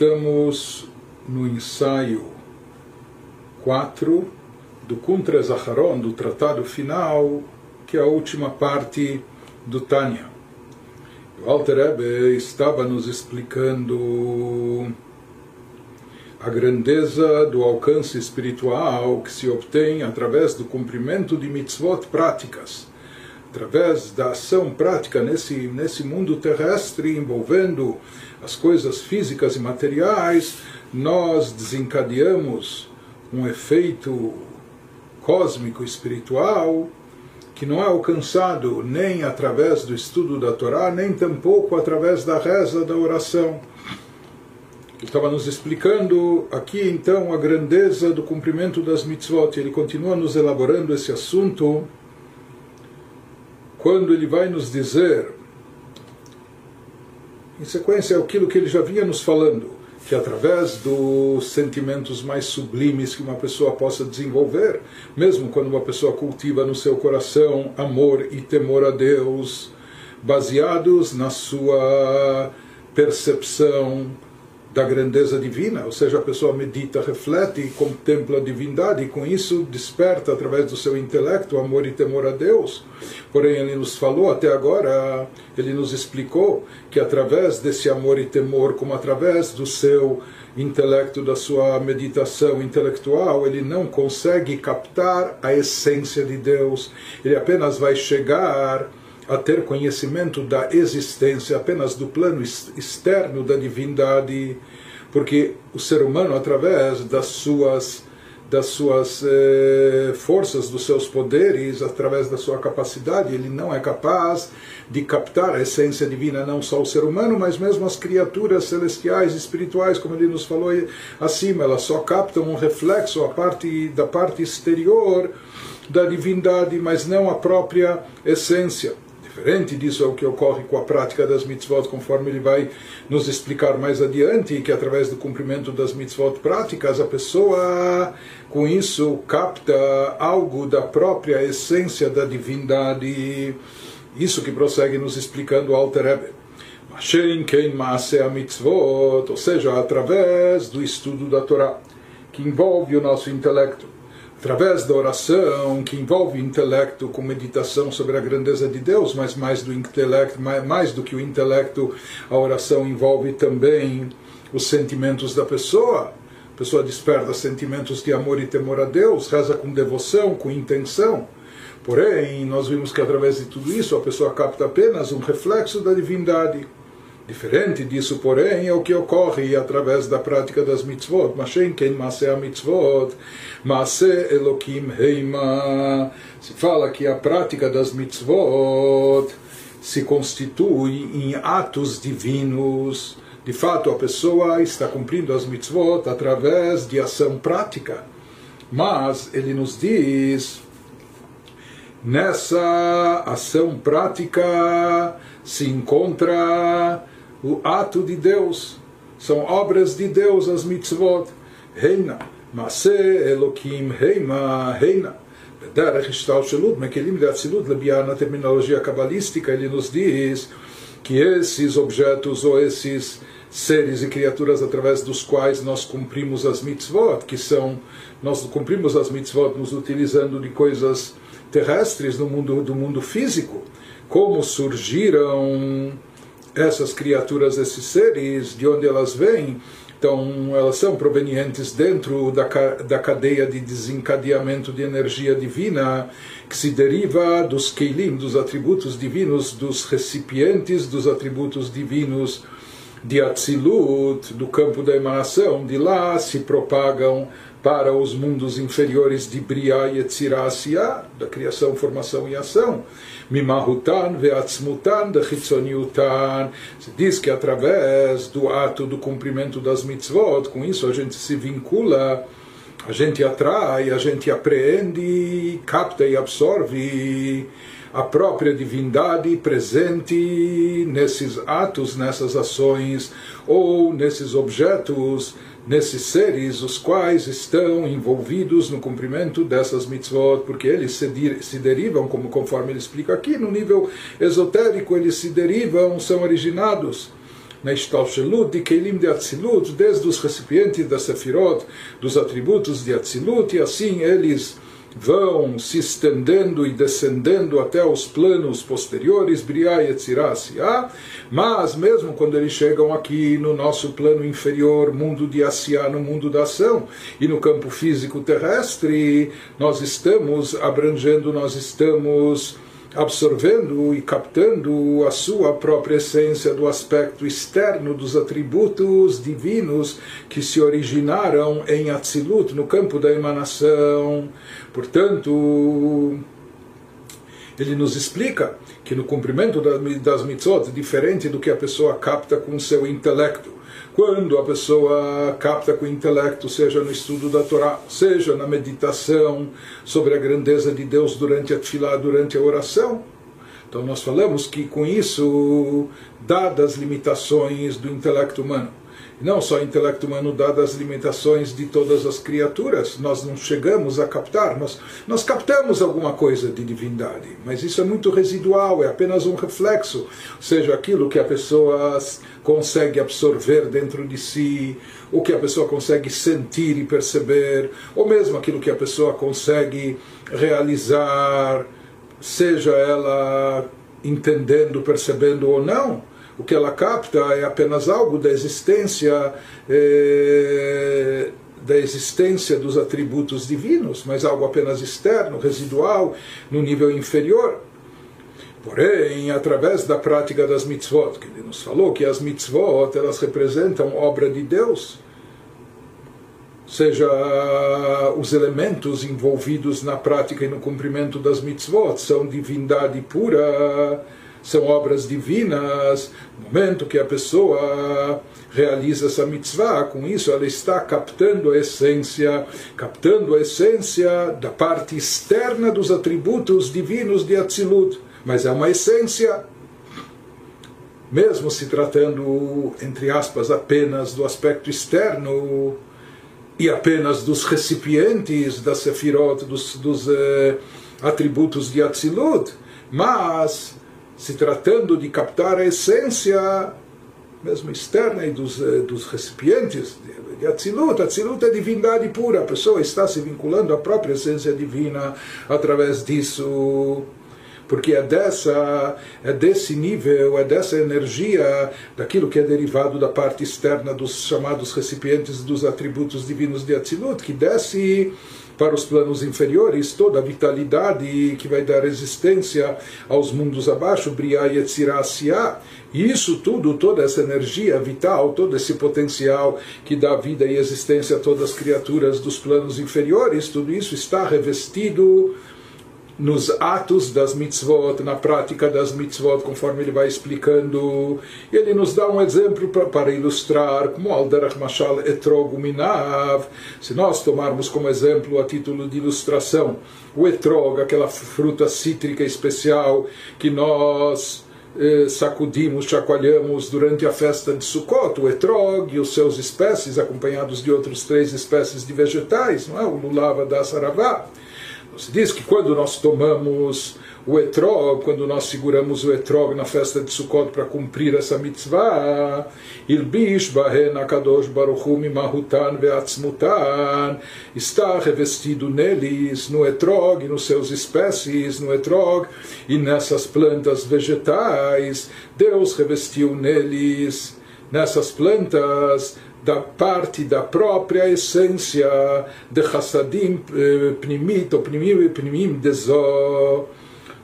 estamos no ensaio 4 do Kuntra Zaharon, do tratado final, que é a última parte do Tânia. O Alter Rebbe estava nos explicando a grandeza do alcance espiritual que se obtém através do cumprimento de mitzvot práticas, através da ação prática nesse, nesse mundo terrestre envolvendo as coisas físicas e materiais, nós desencadeamos um efeito cósmico espiritual que não é alcançado nem através do estudo da Torá, nem tampouco através da reza da oração. Ele estava nos explicando aqui então a grandeza do cumprimento das mitzvot. Ele continua nos elaborando esse assunto quando ele vai nos dizer, em sequência, aquilo que ele já vinha nos falando que através dos sentimentos mais sublimes que uma pessoa possa desenvolver, mesmo quando uma pessoa cultiva no seu coração amor e temor a Deus, baseados na sua percepção da grandeza divina, ou seja, a pessoa medita, reflete e contempla a divindade, e com isso desperta através do seu intelecto amor e temor a Deus. Porém, ele nos falou até agora, ele nos explicou que através desse amor e temor, como através do seu intelecto, da sua meditação intelectual, ele não consegue captar a essência de Deus, ele apenas vai chegar a ter conhecimento da existência apenas do plano externo da divindade, porque o ser humano, através das suas das suas eh, forças, dos seus poderes, através da sua capacidade, ele não é capaz de captar a essência divina, não só o ser humano, mas mesmo as criaturas celestiais, espirituais, como ele nos falou acima, elas só captam um reflexo a parte da parte exterior da divindade, mas não a própria essência. Diferente disso é o que ocorre com a prática das mitzvot, conforme ele vai nos explicar mais adiante, que através do cumprimento das mitzvot práticas, a pessoa com isso capta algo da própria essência da divindade. Isso que prossegue nos explicando o Alter Rebbe. Ou seja, através do estudo da Torá, que envolve o nosso intelecto através da oração, que envolve intelecto com meditação sobre a grandeza de Deus, mas mais do intelecto, mais do que o intelecto, a oração envolve também os sentimentos da pessoa. A pessoa desperta sentimentos de amor e temor a Deus, reza com devoção, com intenção. Porém, nós vimos que através de tudo isso a pessoa capta apenas um reflexo da divindade. Diferente disso, porém, é o que ocorre através da prática das mitzvot. Mashen ken mitzvot, maase elokim heima. Se fala que a prática das mitzvot se constitui em atos divinos. De fato, a pessoa está cumprindo as mitzvot através de ação prática. Mas ele nos diz, nessa ação prática se encontra o ato de Deus, são obras de Deus, as mitzvot. Reina, Mase Elokim, Heima, Reina. בדרך השתלשלות מקלים לאצילות לביאה na terminologia cabalística ele nos diz que esses objetos ou esses seres e criaturas através dos quais nós cumprimos as mitzvot, que são nós cumprimos as mitzvot nos utilizando de coisas terrestres no mundo do mundo físico, como surgiram essas criaturas, esses seres, de onde elas vêm, então elas são provenientes dentro da, da cadeia de desencadeamento de energia divina que se deriva dos keilim, dos atributos divinos, dos recipientes dos atributos divinos de Atzilut, do campo da emanação, de lá se propagam para os mundos inferiores de Briah e Etzirah da criação, formação e ação. Mimahutan ve'atzmutan dechitzoniutan. Se diz que através do ato do cumprimento das mitzvot, com isso a gente se vincula, a gente atrai, a gente apreende, capta e absorve a própria divindade presente nesses atos, nessas ações ou nesses objetos nesses seres os quais estão envolvidos no cumprimento dessas mitzvot, porque eles se, se derivam, como conforme ele explica aqui, no nível esotérico, eles se derivam, são originados na Ishtalshelut de Keilim de Atzilut, desde os recipientes da Sefirot, dos atributos de Atzilut, e assim eles vão se estendendo e descendendo até os planos posteriores, Briá e Etzirá, mas mesmo quando eles chegam aqui no nosso plano inferior, mundo de Asiá, no mundo da ação, e no campo físico terrestre, nós estamos abrangendo, nós estamos absorvendo e captando a sua própria essência do aspecto externo dos atributos divinos que se originaram em Atzilut, no campo da emanação. Portanto, ele nos explica que no cumprimento das mitzvot, diferente do que a pessoa capta com seu intelecto, quando a pessoa capta com o intelecto, seja no estudo da Torá, seja na meditação sobre a grandeza de Deus durante a tefilá, durante a oração. Então nós falamos que com isso, dadas as limitações do intelecto humano, não só intelecto humano, dadas as limitações de todas as criaturas, nós não chegamos a captar, nós, nós captamos alguma coisa de divindade, mas isso é muito residual, é apenas um reflexo, seja, aquilo que a pessoa consegue absorver dentro de si, o que a pessoa consegue sentir e perceber, ou mesmo aquilo que a pessoa consegue realizar, seja ela entendendo, percebendo ou não o que ela capta é apenas algo da existência é, da existência dos atributos divinos, mas algo apenas externo, residual, no nível inferior. Porém, através da prática das mitzvot, que ele nos falou que as mitzvot elas representam obra de Deus, seja os elementos envolvidos na prática e no cumprimento das mitzvot são divindade pura são obras divinas. No momento que a pessoa realiza essa mitzvah, com isso ela está captando a essência, captando a essência da parte externa dos atributos divinos de Atzilut. Mas é uma essência mesmo se tratando, entre aspas, apenas do aspecto externo e apenas dos recipientes da Sefirot, dos, dos eh, atributos de Atzilut, mas se tratando de captar a essência mesmo externa e dos, eh, dos recipientes de Atzilut. Atzilut é divindade pura, a pessoa está se vinculando à própria essência divina através disso. Porque é dessa, é desse nível, é dessa energia, daquilo que é derivado da parte externa dos chamados recipientes dos atributos divinos de Atzilut, que desce para os planos inferiores, toda a vitalidade que vai dar existência aos mundos abaixo, Briá e Etzirasiá. E isso tudo, toda essa energia vital, todo esse potencial que dá vida e existência a todas as criaturas dos planos inferiores, tudo isso está revestido nos atos das mitzvot, na prática das mitzvot, conforme ele vai explicando. Ele nos dá um exemplo para, para ilustrar, como Alderach Mashal Etrog Minav. Se nós tomarmos como exemplo, a título de ilustração, o etrog, aquela fruta cítrica especial que nós eh, sacudimos, chacoalhamos durante a festa de Sukkot, o etrog e os seus espécies, acompanhados de outras três espécies de vegetais, não é? o lulava da saravá. Se diz que quando nós tomamos o etrog, quando nós seguramos o etrog na festa de Sukkot para cumprir essa mitzvah, Veatzmutan, está revestido neles, no etrog, nos seus espécies, no etrog e nessas plantas vegetais, Deus revestiu neles, nessas plantas, da parte da própria essência de Hassadim eh, Pnimit ou Pnimim Pnimim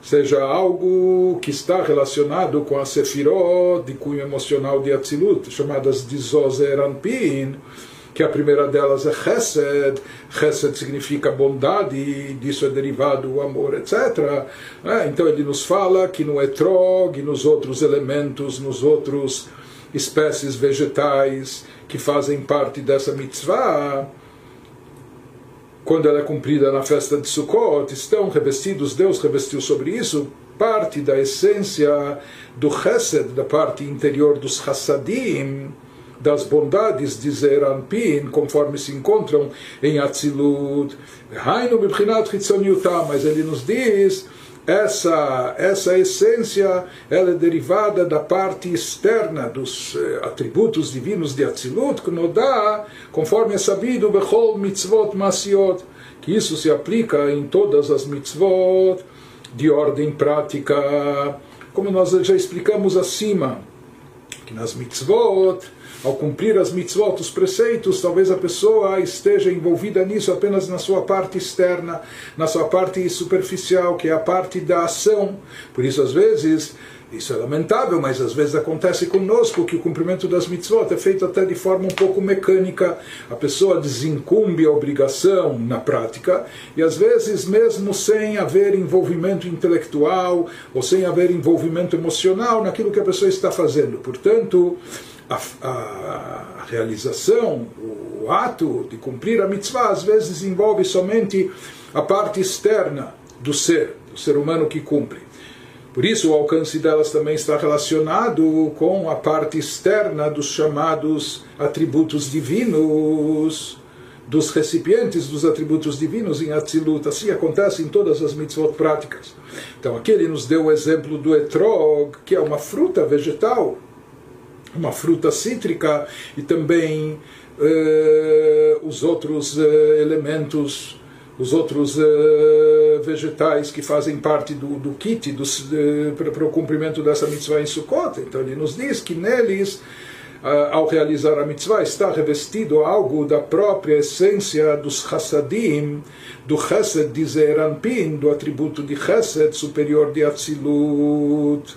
seja algo que está relacionado com a Sefirot de cunho emocional de Atzilut, chamadas de Zozer Anpin, que a primeira delas é Chesed, Chesed significa bondade, disso é derivado o amor, etc. É, então ele nos fala que no Etrog, nos outros elementos, nos outros espécies vegetais, que fazem parte dessa mitzvah, quando ela é cumprida na festa de Sukkot, estão revestidos, Deus revestiu sobre isso parte da essência do chesed, da parte interior dos chassadim, das bondades de Zeranpin, conforme se encontram em Atzilut. Mas ele nos diz essa, essa essência ela é derivada da parte externa dos eh, atributos divinos de Atzilut, que dá, conforme é sabido, Bechol mitzvot masiot, que isso se aplica em todas as mitzvot de ordem prática, como nós já explicamos acima, que nas mitzvot ao cumprir as mitzvot, os preceitos, talvez a pessoa esteja envolvida nisso apenas na sua parte externa, na sua parte superficial, que é a parte da ação. Por isso, às vezes, isso é lamentável, mas às vezes acontece conosco que o cumprimento das mitzvot é feito até de forma um pouco mecânica. A pessoa desincumbe a obrigação na prática e às vezes, mesmo sem haver envolvimento intelectual ou sem haver envolvimento emocional naquilo que a pessoa está fazendo. Portanto, a, a, realização, o ato de cumprir a mitzvah, às vezes envolve somente a parte externa do ser, do ser humano que cumpre. Por isso, o alcance delas também está relacionado com a parte externa dos chamados atributos divinos, dos recipientes dos atributos divinos em Atzilut. Assim acontece em todas as mitzvot práticas. Então, aqui ele nos deu o exemplo do etrog, que é uma fruta vegetal uma fruta cítrica e também eh, os outros eh, elementos, os outros eh, vegetais que fazem parte do, do kit para o cumprimento dessa mitzvah em Sukkot. Então ele nos diz que neles ao realizar a mitzvah, está revestido algo da própria essência dos chassadim, do chesed de Zeranpin, do atributo de chesed superior de Atzilut.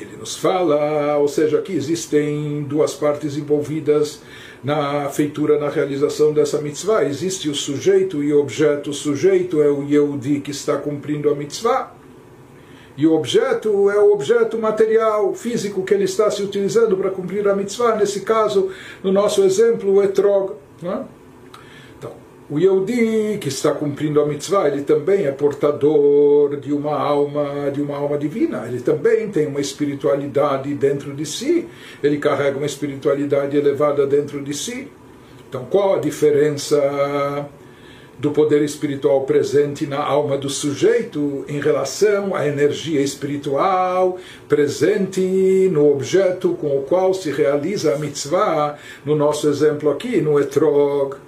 Ele nos fala, ou seja, que existem duas partes envolvidas na feitura, na realização dessa mitzvah. Existe o sujeito e o objeto. O sujeito é o Yehudi que está cumprindo a mitzvah. E o objeto é o objeto material, físico, que ele está se utilizando para cumprir a mitzvah. Nesse caso, no nosso exemplo, o etrog. Não é? O Yehudi, que está cumprindo a mitzvah, ele também é portador de uma alma, de uma alma divina. Ele também tem uma espiritualidade dentro de si. Ele carrega uma espiritualidade elevada dentro de si. Então, qual a diferença do poder espiritual presente na alma do sujeito em relação à energia espiritual presente no objeto com o qual se realiza a mitzvah, no nosso exemplo aqui, no etrog?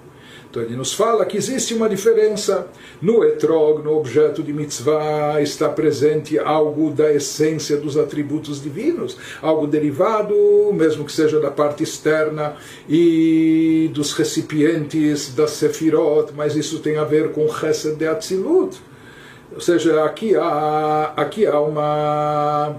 Então ele nos fala que existe uma diferença. No etrog, no objeto de mitzvah, está presente algo da essência dos atributos divinos, algo derivado, mesmo que seja da parte externa e dos recipientes da sefirot, mas isso tem a ver com Chesed de Atzilut. Ou seja, aqui há, aqui há uma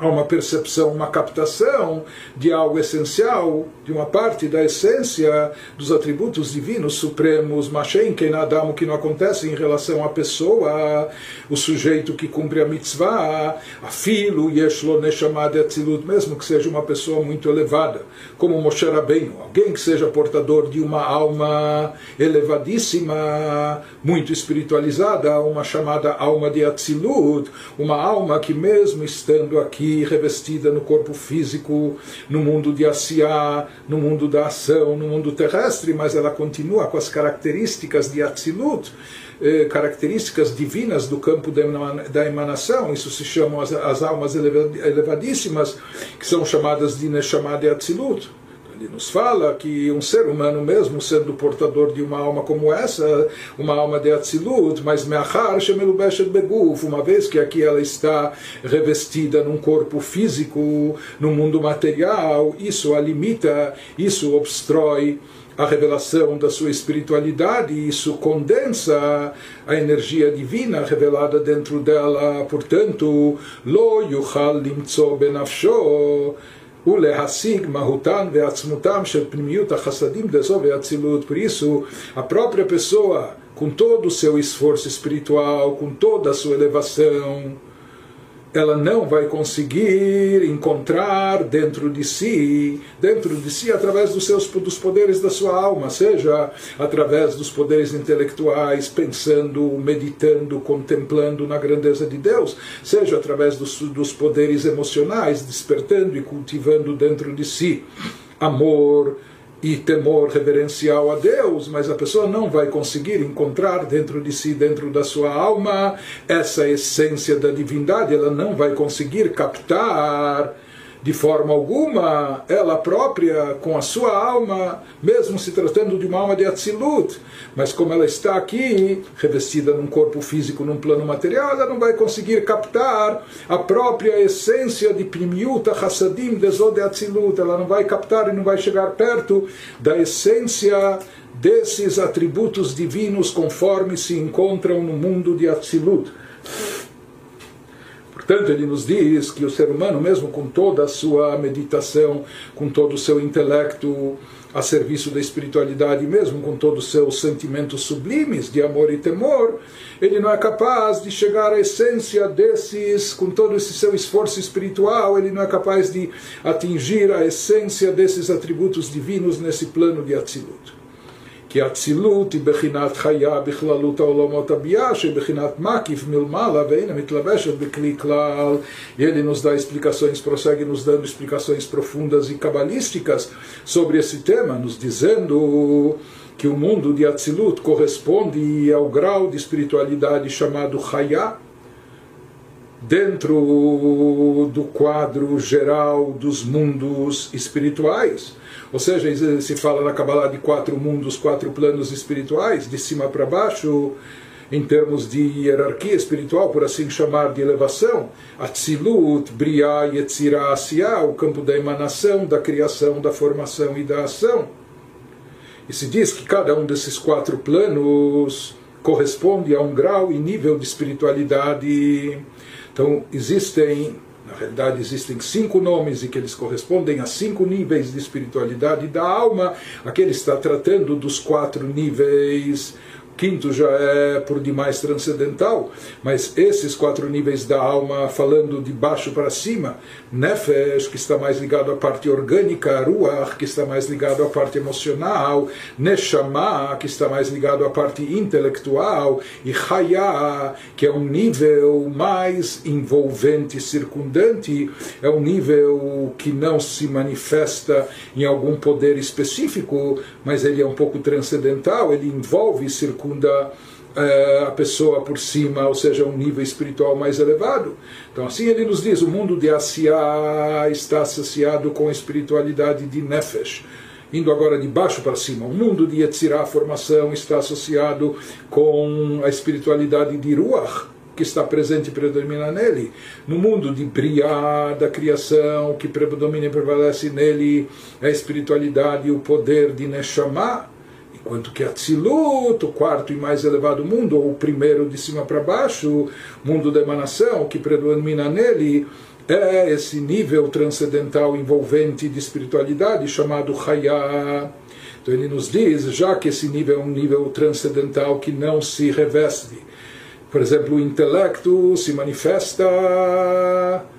há uma percepção, uma captação de algo essencial, de uma parte da essência dos atributos divinos supremos, Mashen, que Adam, que não acontece em relação à pessoa, o sujeito que cumpre a mitzvah, a filo, Yeshlo Neshamad Atzilut, mesmo que seja uma pessoa muito elevada, como Moshe Rabbeinu, alguém que seja portador de uma alma elevadíssima, muito espiritualizada, uma chamada alma de Atzilut, uma alma que mesmo estando aqui revestida no corpo físico, no mundo de Asiá, no mundo da ação, no mundo terrestre, mas ela continua com as características de Atzilut, eh, características divinas do campo da emanação, isso se chama as, as almas elevadíssimas, que são chamadas de Neshama de Atzilut. Ele nos fala que um ser humano mesmo, sendo portador de uma alma como essa, uma alma de Atzilut, mas Meachar Shemelubeshet Beguf, uma vez que aqui ela está revestida num corpo físico, no mundo material, isso a limita, isso obstrói a revelação da sua espiritualidade, isso condensa a energia divina revelada dentro dela, portanto, lo yuchal limtso benafsho ולהשיג מהותם ועצמותם של פנימיות החסדים דזו והאצילות. Por isso, a própria pessoa, com todo o seu esforço espiritual, com toda a sua elevação, ela não vai conseguir encontrar dentro de si, dentro de si através dos seus dos poderes da sua alma, seja através dos poderes intelectuais, pensando, meditando, contemplando na grandeza de Deus, seja através dos, dos poderes emocionais, despertando e cultivando dentro de si amor, e temor reverencial a Deus, mas a pessoa não vai conseguir encontrar dentro de si, dentro da sua alma, essa essência da divindade, ela não vai conseguir captar de forma alguma ela própria, com a sua alma, mesmo se tratando de uma alma de Atzilut, mas como ela está aqui, revestida num corpo físico, num plano material, ela não vai conseguir captar a própria essência de Primiuta Hassadim de Atzilut, ela não vai captar e não vai chegar perto da essência desses atributos divinos conforme se encontram no mundo de Atzilut. Portanto, ele nos diz que o ser humano, mesmo com toda a sua meditação, com todo o seu intelecto a serviço da espiritualidade, mesmo com todos os seus sentimentos sublimes de amor e temor, ele não é capaz de chegar à essência desses, com todo esse seu esforço espiritual, ele não é capaz de atingir a essência desses atributos divinos nesse plano de Atzilut כי אצילות היא בחינת חיה בכללות העולמות הביאה, שבחינת מקיף מלמעלה ואינה מתלבשת בכלי כלל. E ele nos dá explicações, prossegue nos dando explicações profundas e cabalísticas sobre esse tema, nos dizendo que o mundo de Atzilut corresponde ao grau de espiritualidade chamado Chaya, dentro do quadro geral dos mundos espirituais. Ou seja, se fala na Kabbalah de quatro mundos, quatro planos espirituais, de cima para baixo, em termos de hierarquia espiritual, por assim chamar, de elevação. Atzilut, Briah, Yetzirah, Asiah, o campo da emanação, da criação, da formação e da ação. E se diz que cada um desses quatro planos corresponde a um grau e nível de espiritualidade. Então, existem na realidade, existem cinco nomes e que eles correspondem a cinco níveis de espiritualidade da alma. Aqui ele está tratando dos quatro níveis quinto já é por demais transcendental, mas esses quatro níveis da alma, falando de baixo para cima, Nefesh, que está mais ligado à parte orgânica, Ruach, que está mais ligado à parte emocional, Neshama, que está mais ligado à parte intelectual, e Chaya, que é um nível mais envolvente, circundante, é um nível que não se manifesta em algum poder específico, mas ele é um pouco transcendental, ele envolve e circunda uh, a pessoa por cima, ou seja, um nível espiritual mais elevado. Então, assim ele nos diz: o mundo de Asiá está associado com a espiritualidade de Nefesh. Indo agora de baixo para cima, o mundo de Yetzirah, formação, está associado com a espiritualidade de Ruach, que está presente e predomina nele. No mundo de Briah, da criação, que predomina e prevalece nele, é a espiritualidade e o poder de Neshama Enquanto que Atzilut, o quarto e mais elevado mundo, ou o primeiro de cima para baixo, mundo da emanação, que predomina nele, é esse nível transcendental envolvente de espiritualidade chamado Chaya. Então ele nos diz, já que esse nível é um nível transcendental que não se reveste, por exemplo, o intelecto se manifesta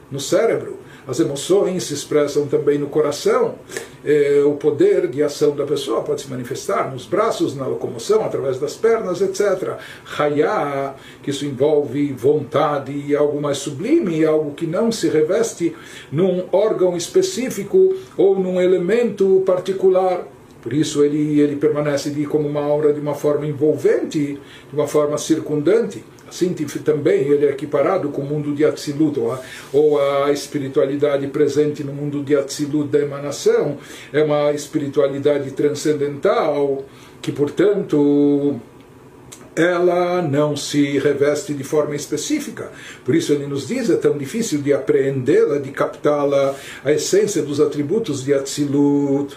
no cérebro, as emoções se expressam também no coração. É, o poder de ação da pessoa pode se manifestar nos braços, na locomoção, através das pernas, etc. Hayá, que isso envolve vontade e algo mais sublime, algo que não se reveste num órgão específico ou num elemento particular. Por isso ele, ele permanece de, como uma aura de uma forma envolvente, de uma forma circundante. Assim também ele é equiparado com o mundo de Atzilut, ou a, ou a espiritualidade presente no mundo de Atzilut da emanação, é uma espiritualidade transcendental que, portanto, ela não se reveste de forma específica. Por isso ele nos diz, é tão difícil de apreendê-la, de captá-la, a essência dos atributos de Atzilut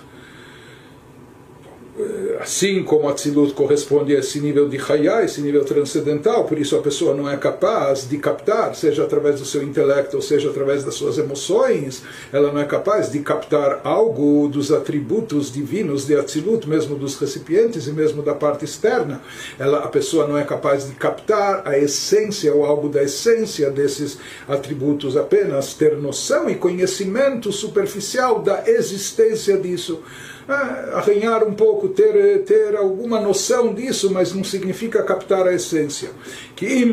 assim como Atzilut corresponde a esse nível de Hayá, esse nível transcendental, por isso a pessoa não é capaz de captar, seja através do seu intelecto, ou seja através das suas emoções, ela não é capaz de captar algo dos atributos divinos de Atzilut, mesmo dos recipientes e mesmo da parte externa. Ela, a pessoa não é capaz de captar a essência ou algo da essência desses atributos, apenas ter noção e conhecimento superficial da existência disso arranhar um pouco, ter, ter alguma noção disso, mas não significa captar a essência. Que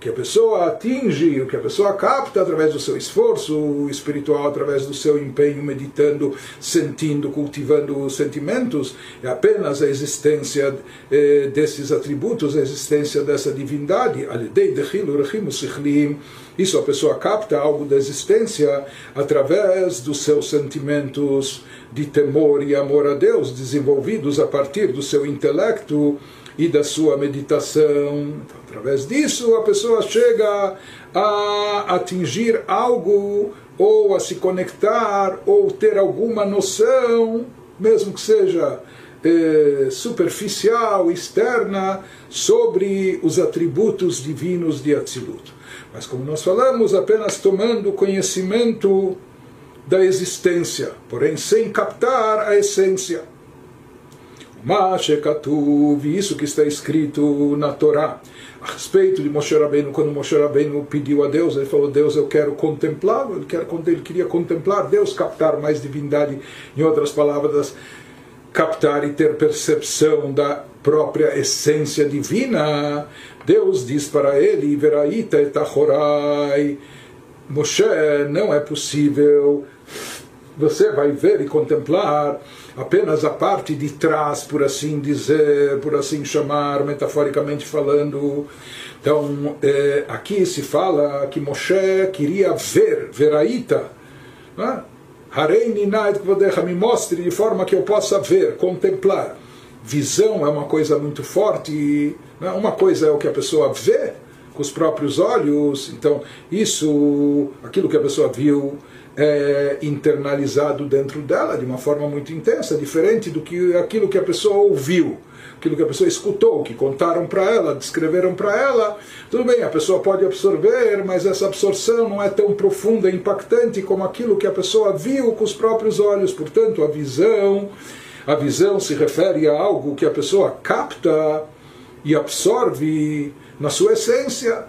que a pessoa atinge, o que a pessoa capta através do seu esforço espiritual, através do seu empenho, meditando, sentindo, cultivando sentimentos, é apenas a existência eh, desses atributos, a existência dessa divindade. Isso a pessoa capta algo da existência através dos seus sentimentos de temor e amor a Deus, desenvolvidos a partir do seu intelecto e da sua meditação. Então, através disso, a pessoa chega a atingir algo, ou a se conectar, ou ter alguma noção, mesmo que seja eh, superficial, externa, sobre os atributos divinos de Atzilut. Mas, como nós falamos, apenas tomando conhecimento da existência, porém sem captar a essência. Mashekatuv, isso que está escrito na Torá, a respeito de Moshe Rabbeinu, quando Moshe Rabbeinu pediu a Deus, ele falou, Deus, eu quero contemplá-lo, ele, ele queria contemplar Deus, captar mais divindade, em outras palavras, captar e ter percepção da própria essência divina. Deus diz para ele, Veraita etachorai, Moshe, não é possível, você vai ver e contemplar apenas a parte de trás, por assim dizer, por assim chamar, metaforicamente falando. Então, é, aqui se fala que Moshe queria ver, veraita, né? Me mostre de forma que eu possa ver, contemplar. Visão é uma coisa muito forte, né? uma coisa é o que a pessoa vê com os próprios olhos, então isso, aquilo que a pessoa viu, é, internalizado dentro dela de uma forma muito intensa, diferente do que aquilo que a pessoa ouviu, aquilo que a pessoa escutou, que contaram para ela, descreveram para ela. Tudo bem, a pessoa pode absorver, mas essa absorção não é tão profunda e impactante como aquilo que a pessoa viu com os próprios olhos. Portanto, a visão, a visão se refere a algo que a pessoa capta e absorve na sua essência.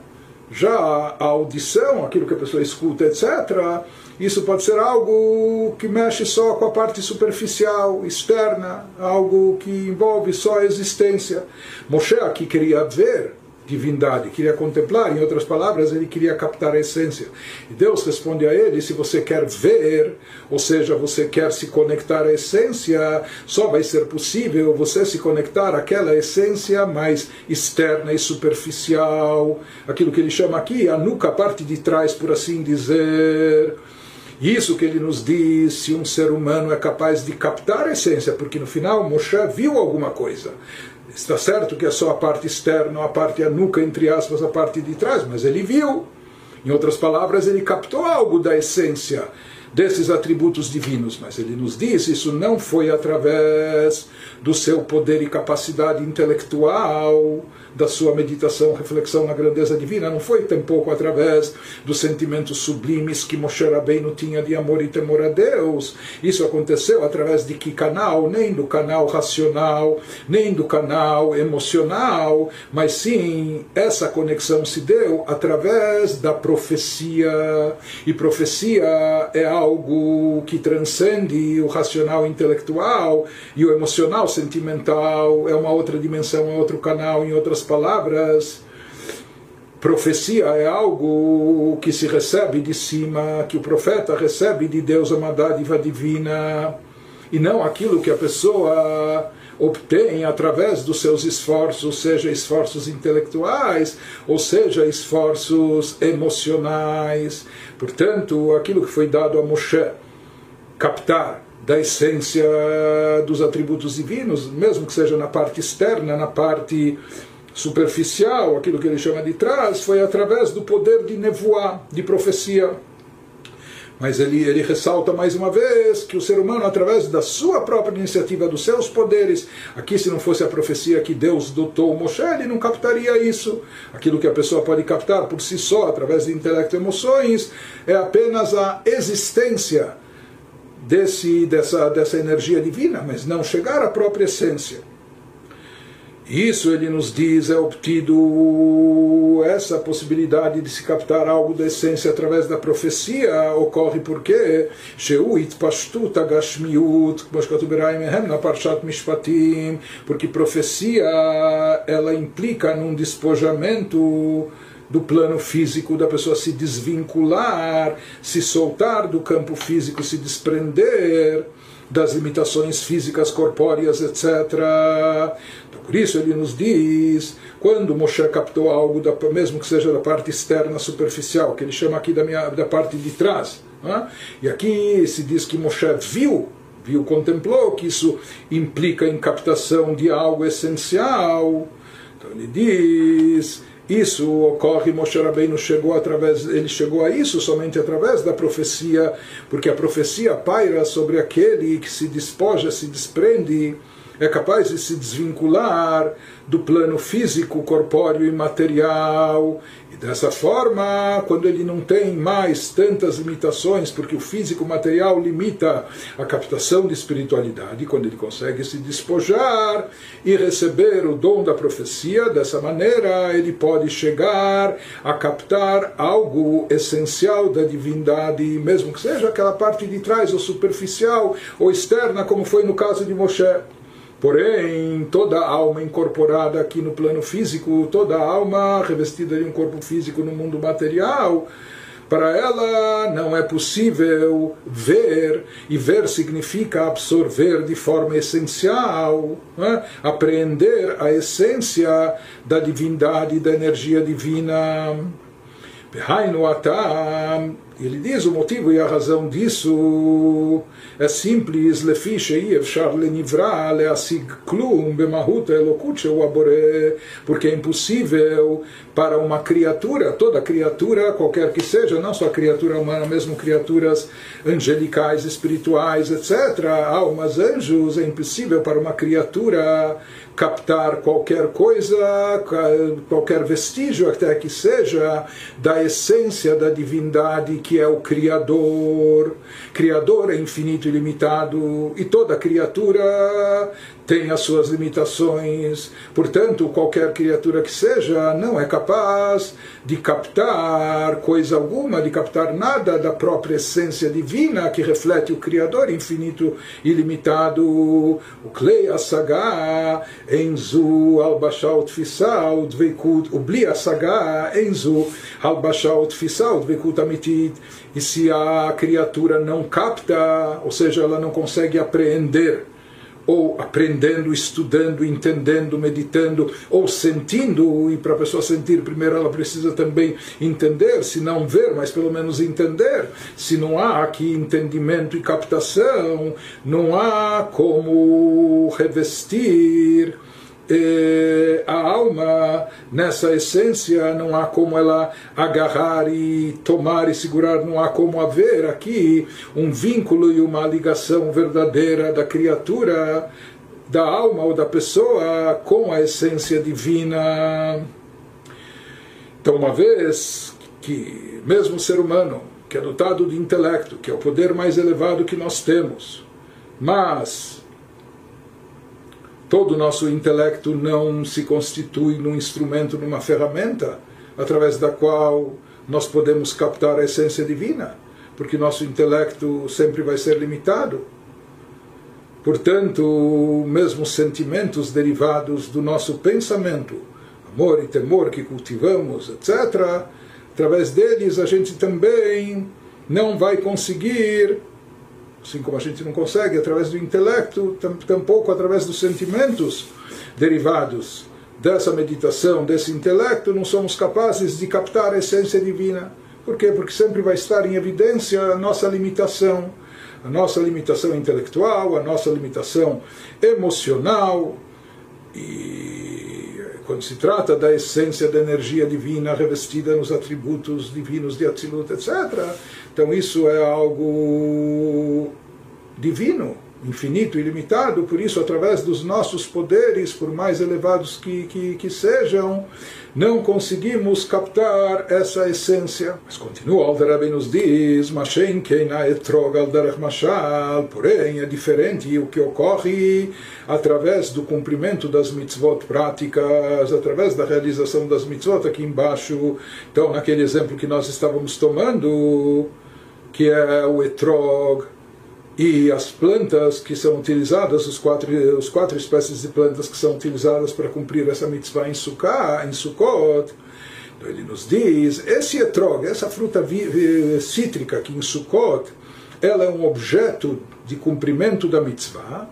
Já a audição, aquilo que a pessoa escuta, etc., isso pode ser algo que mexe só com a parte superficial, externa, algo que envolve só a existência. Moshe aqui queria ver divindade, queria contemplar, em outras palavras, ele queria captar a essência. E Deus responde a ele: se você quer ver, ou seja, você quer se conectar à essência, só vai ser possível você se conectar àquela essência mais externa e superficial, aquilo que ele chama aqui a nuca, a parte de trás, por assim dizer. Isso que ele nos diz se um ser humano é capaz de captar a essência, porque no final Moshe viu alguma coisa. Está certo que é só a parte externa, a parte a nuca, entre aspas, a parte de trás, mas ele viu. Em outras palavras, ele captou algo da essência desses atributos divinos, mas ele nos diz isso não foi através do seu poder e capacidade intelectual, da sua meditação, reflexão na grandeza divina, não foi tampouco através dos sentimentos sublimes que Moshe Rabbeinu tinha de amor e temor a Deus. Isso aconteceu através de que canal? Nem do canal racional, nem do canal emocional, mas sim essa conexão se deu através da profecia. E profecia é algo que transcende o racional intelectual e o emocional sentimental, é uma outra dimensão, é outro canal, em outras palavras, profecia é algo que se recebe de cima, que o profeta recebe de Deus uma dádiva divina, e não aquilo que a pessoa obtém através dos seus esforços, seja esforços intelectuais, ou seja esforços emocionais. Portanto, aquilo que foi dado a Moshe, captar da essência dos atributos divinos, mesmo que seja na parte externa, na parte superficial, aquilo que ele chama de trás, foi através do poder de nevoar, de profecia. Mas ele, ele ressalta mais uma vez que o ser humano, através da sua própria iniciativa, dos seus poderes, aqui se não fosse a profecia que Deus dotou Moshe, ele não captaria isso. Aquilo que a pessoa pode captar por si só, através de intelecto e emoções, é apenas a existência desse, dessa, dessa energia divina, mas não chegar à própria essência. Isso ele nos diz é obtido essa possibilidade de se captar algo da essência através da profecia. Ocorre porque na Parshat Mishpatim porque profecia ela implica num despojamento do plano físico, da pessoa se desvincular, se soltar do campo físico, se desprender das limitações físicas, corpóreas, etc. Então, por isso ele nos diz, quando Moshe captou algo, da, mesmo que seja da parte externa, superficial, que ele chama aqui da, minha, da parte de trás, né? e aqui se diz que Moshe viu, viu, contemplou que isso implica em captação de algo essencial. Então ele diz isso ocorre, Moshe Rabbeinu chegou através, ele chegou a isso somente através da profecia, porque a profecia paira sobre aquele que se despoja, se desprende, é capaz de se desvincular do plano físico, corpóreo e material Dessa forma, quando ele não tem mais tantas limitações, porque o físico material limita a captação de espiritualidade, quando ele consegue se despojar e receber o dom da profecia, dessa maneira ele pode chegar a captar algo essencial da divindade, mesmo que seja aquela parte de trás, ou superficial, ou externa, como foi no caso de Moshe. Porém, toda alma incorporada aqui no plano físico, toda alma revestida de um corpo físico no mundo material, para ela não é possível ver, e ver significa absorver de forma essencial, né? apreender a essência da divindade, da energia divina. Ele diz o motivo e a razão disso é simples, klum abore, porque é impossível para uma criatura, toda criatura, qualquer que seja, não só criatura humana, mesmo criaturas angelicais, espirituais, etc., almas, anjos, é impossível para uma criatura captar qualquer coisa, qualquer vestígio até que seja da essência da divindade que é o Criador. Criador é infinito e limitado e toda criatura tem as suas limitações. Portanto, qualquer criatura que seja não é capaz de captar coisa alguma, de captar nada da própria essência divina que reflete o Criador infinito e limitado. O Klei Asagá, Enzu Albashal Tfisal, Dveikut, o Bli Asagá, Enzu Albashal Tfisal, Dveikut Amitit. E se a criatura não capta, ou seja, ela não consegue apreender ou aprendendo, estudando, entendendo, meditando, ou sentindo, e para a pessoa sentir, primeiro ela precisa também entender, se não ver, mas pelo menos entender. Se não há aqui entendimento e captação, não há como revestir a alma nessa essência, não há como ela agarrar e tomar e segurar, não há como haver aqui um vínculo e uma ligação verdadeira da criatura, da alma ou da pessoa com a essência divina. Então, uma vez que, mesmo o ser humano, que é dotado de intelecto, que é o poder mais elevado que nós temos, mas todo o nosso intelecto não se constitui num instrumento, numa ferramenta através da qual nós podemos captar a essência divina, porque nosso intelecto sempre vai ser limitado. Portanto, mesmo os sentimentos derivados do nosso pensamento, amor e temor que cultivamos, etc., através deles a gente também não vai conseguir assim como a gente não consegue através do intelecto, tampouco através dos sentimentos derivados dessa meditação, desse intelecto, não somos capazes de captar a essência divina. Por quê? Porque sempre vai estar em evidência a nossa limitação, a nossa limitação intelectual, a nossa limitação emocional. E quando se trata da essência da energia divina revestida nos atributos divinos de Atzilut, etc., então isso é algo divino, infinito, ilimitado, por isso, através dos nossos poderes, por mais elevados que, que, que sejam, não conseguimos captar essa essência. Mas continua, Alder nos diz, porém é diferente o que ocorre através do cumprimento das mitzvot práticas, através da realização das mitzvot aqui embaixo. Então, naquele exemplo que nós estávamos tomando, que é o etrog, e as plantas que são utilizadas, os quatro, os quatro espécies de plantas que são utilizadas para cumprir essa mitzvah em Sukkah, em Sukkot, Então ele nos diz, esse etrog, essa fruta cítrica aqui em Sukkot, ela é um objeto de cumprimento da mitzvah.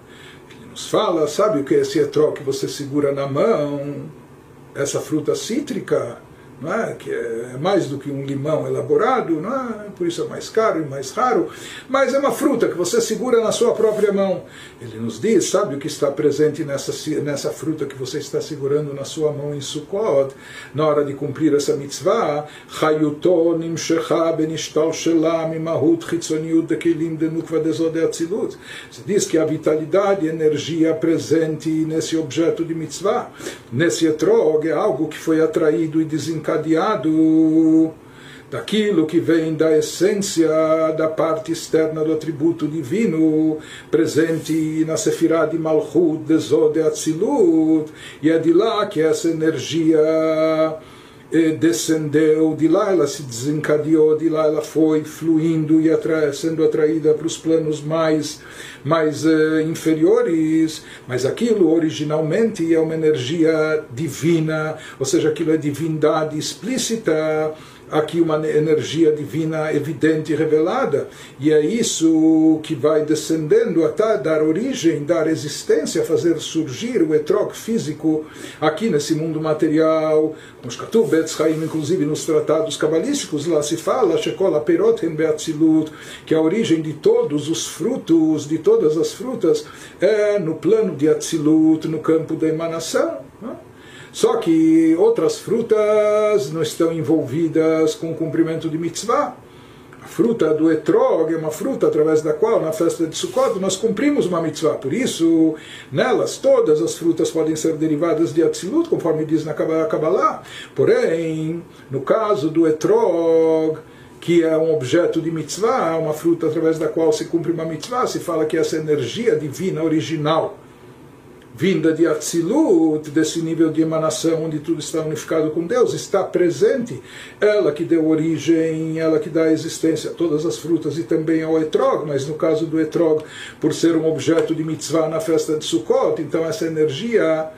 Ele nos fala, sabe o que é esse etrog que você segura na mão? Essa fruta cítrica é? que é mais do que um limão elaborado, é? por isso é mais caro e mais raro, mas é uma fruta que você segura na sua própria mão. Ele nos diz, sabe o que está presente nessa, nessa fruta que você está segurando na sua mão em Sukkot, na hora de cumprir essa mitzvah? Você diz que a vitalidade, a energia presente nesse objeto de mitzvah, nesse etrog, é algo que foi atraído e desencadeado desencadeado daquilo que vem da essência da parte externa do atributo divino presente na Sefirah de Malchut, de Zod, de Atzilut, e é de lá que essa energia descendeu, de lá ela se desencadeou, de lá ela foi fluindo e atra sendo atraída para os planos mais, mais uh, inferiores, mas aquilo originalmente é uma energia divina, ou seja, aquilo é divindade explícita aqui uma energia divina evidente e revelada, e é isso que vai descendendo até dar origem, dar existência, fazer surgir o etrog físico aqui nesse mundo material. Como Betz Haim, inclusive nos tratados cabalísticos, lá se fala, Shekola Perot Beatzilut, que a origem de todos os frutos, de todas as frutas, é no plano de Atzilut, no campo da emanação. Só que outras frutas não estão envolvidas com o cumprimento de mitzvah. A fruta do etrog é uma fruta através da qual, na festa de Sukkot, nós cumprimos uma mitzvah. Por isso, nelas, todas as frutas podem ser derivadas de Atzilut, conforme diz na Kabbalah. Porém, no caso do etrog, que é um objeto de mitzvah, uma fruta através da qual se cumpre uma mitzvah, se fala que essa energia divina original vinda de Atzilut, desse nível de emanação onde tudo está unificado com Deus, está presente. Ela que deu origem, ela que dá existência a todas as frutas e também ao etrog, mas no caso do etrog, por ser um objeto de mitzvah na festa de Sukkot, então essa energia,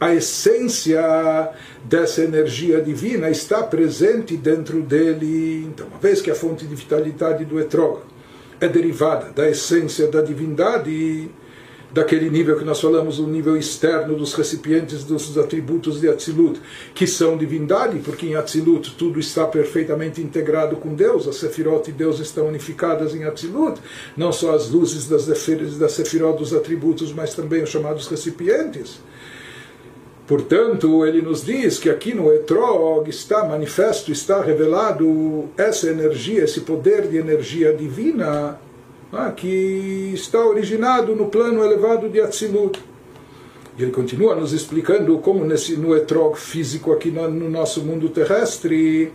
a essência dessa energia divina está presente dentro dele. Então, uma vez que a fonte de vitalidade do etrog é derivada da essência da divindade, daquele nível que nós falamos, o nível externo dos recipientes dos atributos de Atzilut, que são divindade, porque em Atzilut tudo está perfeitamente integrado com Deus, as Sefirot e Deus estão unificadas em Atzilut, não só as luzes das, das Sefirot dos atributos, mas também os chamados recipientes. Portanto, ele nos diz que aqui no Etrog está manifesto, está revelado essa energia, esse poder de energia divina ah, que está originado no plano elevado de Atzilut. E ele continua nos explicando como nesse, no etrog físico aqui no, no nosso mundo terrestre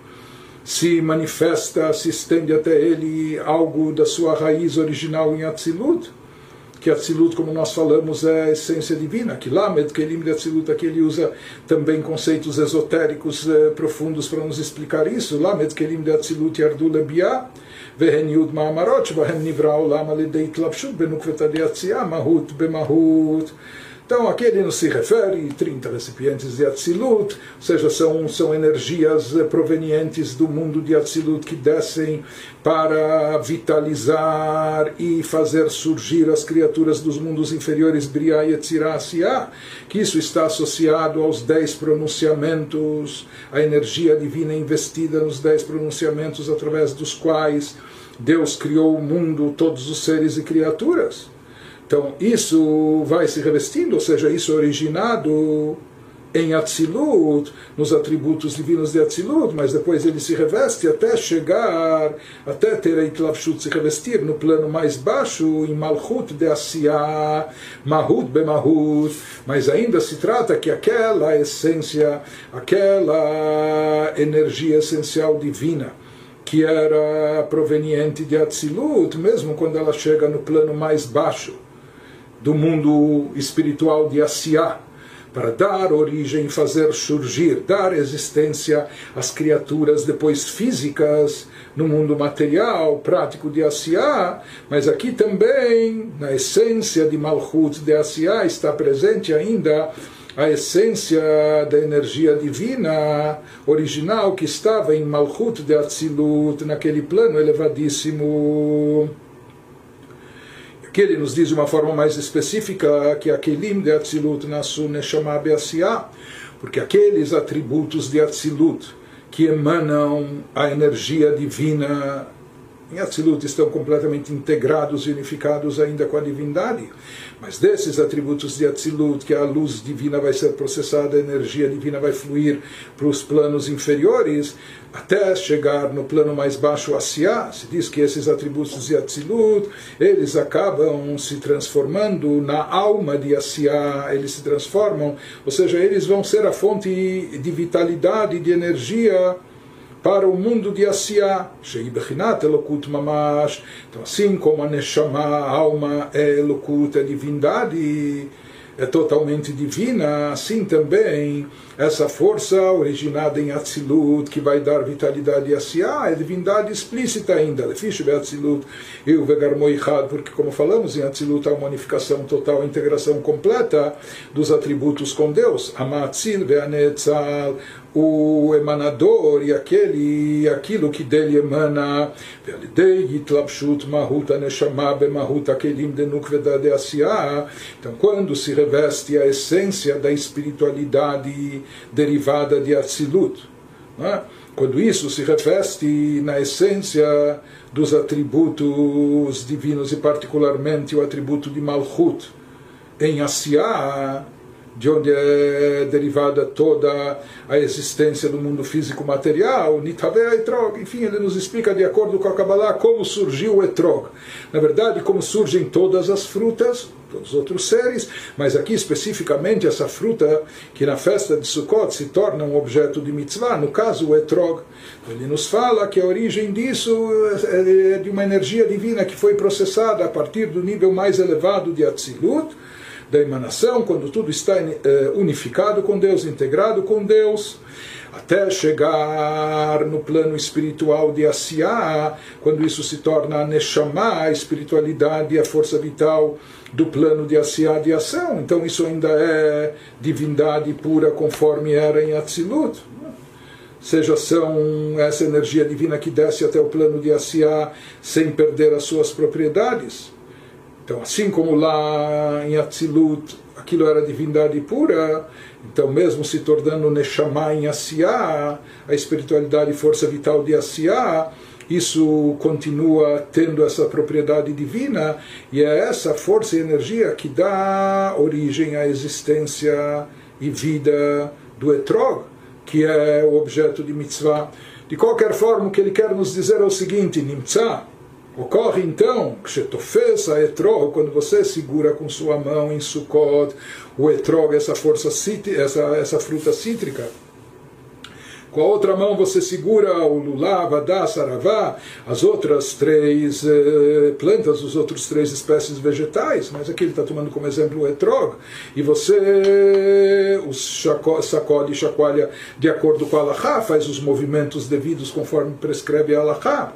se manifesta, se estende até ele algo da sua raiz original em Atzilut, que Atzilut, como nós falamos, é a essência divina, que Lamed, Kelim de Atzilut, aqui ele usa também conceitos esotéricos eh, profundos para nos explicar isso, Lamed, Kelim de Atzilut, Yardu Lebiah, והן י' מאמרות שבהן נברא העולם על ידי התלבשות בנוקבת היציאה, מהות במהות. Então aqui ele não se refere 30 recipientes de Atzilut, ou seja, são, são energias provenientes do mundo de Atzilut que descem para vitalizar e fazer surgir as criaturas dos mundos inferiores, Briah e Etzirah que isso está associado aos dez pronunciamentos, a energia divina investida nos dez pronunciamentos através dos quais Deus criou o mundo, todos os seres e criaturas. Então isso vai se revestindo, ou seja, isso é originado em Atzilut, nos atributos divinos de Atzilut, mas depois ele se reveste até chegar, até ter a Itlavshut se revestir no plano mais baixo, em Malchut de Asiá, Mahut Bemahut, mas ainda se trata que aquela essência, aquela energia essencial divina, que era proveniente de Atzilut, mesmo quando ela chega no plano mais baixo, do mundo espiritual de Asiá, para dar origem, fazer surgir, dar existência às criaturas depois físicas no mundo material, prático de Asiá, mas aqui também, na essência de Malchut de Asiá, está presente ainda a essência da energia divina original que estava em Malchut de Atzilut, naquele plano elevadíssimo. Aqui ele nos diz de uma forma mais específica que Akelim de Atzilut Nasu Neshama Beasiah, porque aqueles atributos de Atzilut que emanam a energia divina em Atzilut estão completamente integrados e unificados ainda com a divindade. Mas desses atributos de Atzilut, que a luz divina vai ser processada, a energia divina vai fluir para os planos inferiores, até chegar no plano mais baixo, Asiá, se diz que esses atributos de Atzilut, eles acabam se transformando na alma de Asiá, eles se transformam, ou seja, eles vão ser a fonte de vitalidade, de energia, para o mundo de Asiá, Sheibechinat Elokut Mamash. Então, assim como a Neshama, a alma é Elokut, a divindade é totalmente divina, assim também essa força originada em Atzilut, que vai dar vitalidade a Asiá, é divindade explícita ainda, Lefish Atzilut e o Vegarmoichad, porque como falamos em Atzilut há uma unificação total, integração completa dos atributos com Deus, Amatzil Veanetzal, o emanador e aquele aquilo que dele emana então quando se reveste a essência da espiritualidade derivada de Atzilut é? quando isso se reveste na essência dos atributos divinos e particularmente o atributo de Malchut em Asiá de onde é derivada toda a existência do mundo físico material, Nitavea Etrog. Enfim, ele nos explica de acordo com a Kabbalah como surgiu o Etrog. Na verdade, como surgem todas as frutas, todos os outros seres, mas aqui especificamente essa fruta que na festa de Sukkot se torna um objeto de mitzvah, no caso o Etrog. Ele nos fala que a origem disso é de uma energia divina que foi processada a partir do nível mais elevado de Atzilut, da emanação, quando tudo está eh, unificado com Deus, integrado com Deus, até chegar no plano espiritual de Asiá, quando isso se torna a Neshama, a espiritualidade e a força vital do plano de Asiá de ação. Então isso ainda é divindade pura conforme era em Atzilut. Seja são essa energia divina que desce até o plano de Asiá sem perder as suas propriedades então, assim como lá em Atzilut aquilo era divindade pura, então mesmo se tornando Neshama em Asiá, a espiritualidade e força vital de Asiá, isso continua tendo essa propriedade divina e é essa força e energia que dá origem à existência e vida do Etrog, que é o objeto de mitzvah. De qualquer forma, o que ele quer nos dizer é o seguinte: Nimtzah, Ocorre então, Kshetofes a etrog, quando você segura com sua mão em Sukkot o etrog, essa força essa, essa fruta cítrica. Com a outra mão você segura o lulav, adá, saravá, as outras três eh, plantas, os outros três espécies vegetais, mas aqui ele está tomando como exemplo o etrog, e você os sacode e chacoalha de acordo com a alahá, faz os movimentos devidos conforme prescreve a alahá.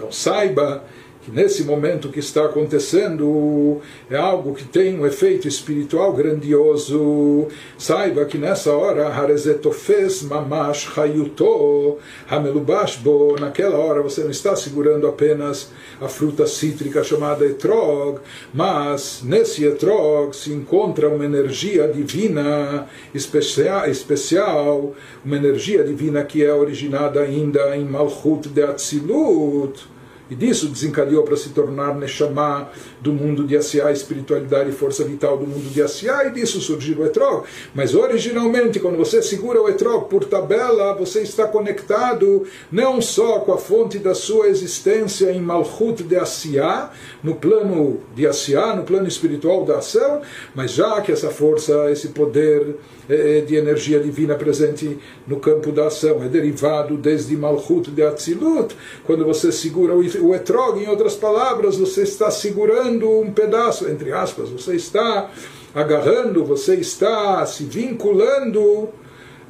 Então saiba que nesse momento que está acontecendo é algo que tem um efeito espiritual grandioso. Saiba que nessa hora, Harezetofes Mamash Hayuto Hamelubashbo, naquela hora você não está segurando apenas a fruta cítrica chamada etrog, mas nesse etrog se encontra uma energia divina especial, uma energia divina que é originada ainda em Malchut de Atzilut e disso desencadeou para se tornar Neshama do mundo de Asiá, espiritualidade e força vital do mundo de Asiá, e disso surgiu o Etrog. Mas originalmente, quando você segura o Etrog por tabela, você está conectado não só com a fonte da sua existência em Malchut de Asiá, no plano de Asiá, no plano espiritual da ação, mas já que essa força, esse poder é, de energia divina presente no campo da ação, é derivado desde Malchut de Atzilut. Quando você segura o etrog, em outras palavras, você está segurando um pedaço, entre aspas, você está agarrando, você está se vinculando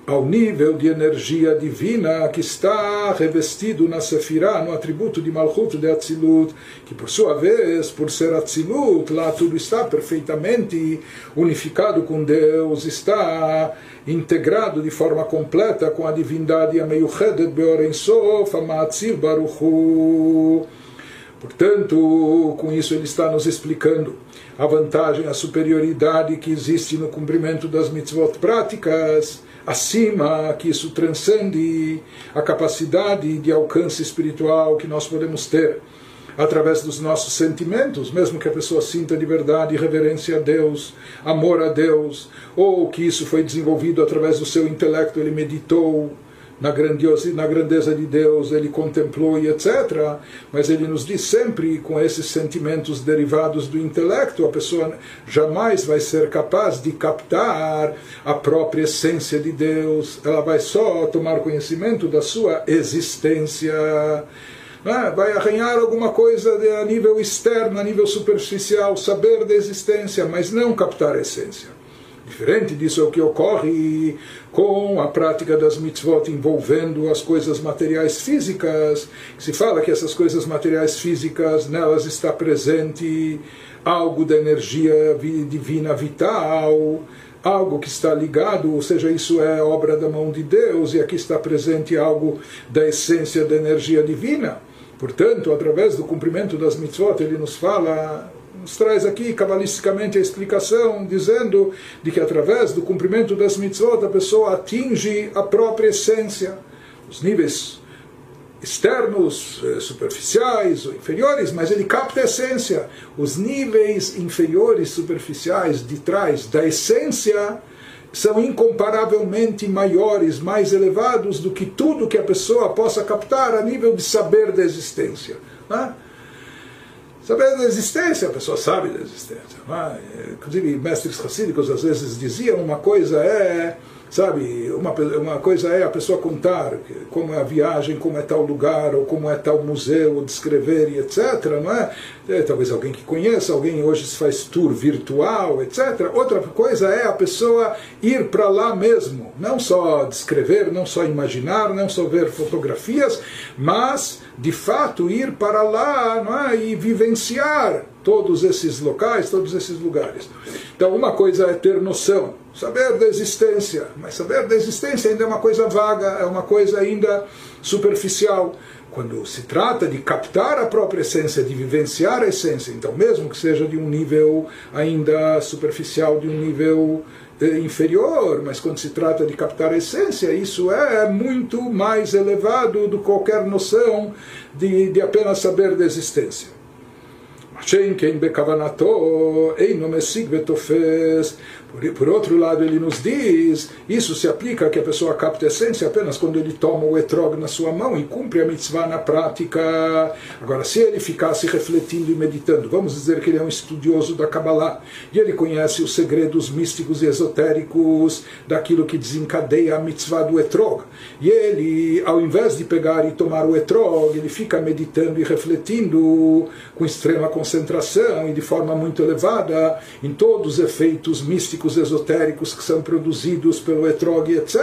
ao nível de energia divina que está revestido na Sefirah, no atributo de Malchut de Atzilut, que por sua vez, por ser Atzilut, lá tudo está perfeitamente unificado com Deus, está integrado de forma completa com a divindade Ameyuchedet Beoren Sof, Amatzir Baruchu. Portanto, com isso ele está nos explicando a vantagem, a superioridade que existe no cumprimento das mitzvot práticas, acima, que isso transcende a capacidade de alcance espiritual que nós podemos ter através dos nossos sentimentos, mesmo que a pessoa sinta de verdade reverência a Deus, amor a Deus, ou que isso foi desenvolvido através do seu intelecto, ele meditou na, grandiosa, na grandeza de Deus, ele contemplou e etc. Mas ele nos diz sempre, com esses sentimentos derivados do intelecto, a pessoa jamais vai ser capaz de captar a própria essência de Deus, ela vai só tomar conhecimento da sua existência. É? vai arranhar alguma coisa a nível externo, a nível superficial, saber da existência, mas não captar a essência. Diferente disso é o que ocorre com a prática das mitzvot envolvendo as coisas materiais físicas. Se fala que essas coisas materiais físicas, nelas está presente algo da energia divina vital, algo que está ligado, ou seja, isso é obra da mão de Deus, e aqui está presente algo da essência da energia divina. Portanto, através do cumprimento das mitzvot, ele nos fala nos traz aqui cabalisticamente a explicação, dizendo de que através do cumprimento das mitzvot a pessoa atinge a própria essência, os níveis externos, eh, superficiais ou inferiores, mas ele capta a essência. Os níveis inferiores, superficiais, de trás da essência, são incomparavelmente maiores, mais elevados do que tudo que a pessoa possa captar a nível de saber da existência. Né? Saber da existência, a pessoa sabe da existência. É? Inclusive, mestres racídicos às vezes diziam: uma coisa é Sabe, uma, uma coisa é a pessoa contar como é a viagem, como é tal lugar, ou como é tal museu, ou descrever e etc. Não é? é talvez alguém que conheça, alguém hoje se faz tour virtual, etc. Outra coisa é a pessoa ir para lá mesmo, não só descrever, não só imaginar, não só ver fotografias, mas de fato ir para lá não é? e vivenciar todos esses locais, todos esses lugares. Então, uma coisa é ter noção saber da existência, mas saber da existência ainda é uma coisa vaga, é uma coisa ainda superficial. Quando se trata de captar a própria essência, de vivenciar a essência, então, mesmo que seja de um nível ainda superficial, de um nível eh, inferior, mas quando se trata de captar a essência, isso é muito mais elevado do que qualquer noção de, de apenas saber da existência. Shen Ken Bekavanato, Eino Mesig Betofes, por, por outro lado, ele nos diz, isso se aplica que a pessoa capta a essência apenas quando ele toma o etrog na sua mão e cumpre a mitzvah na prática. Agora, se ele ficasse refletindo e meditando, vamos dizer que ele é um estudioso da Kabbalah, e ele conhece os segredos místicos e esotéricos daquilo que desencadeia a mitzvah do etrog, e ele, ao invés de pegar e tomar o etrog, ele fica meditando e refletindo com extrema concentração e de forma muito elevada em todos os efeitos místicos místicos esotéricos que são produzidos pelo etrog, etc.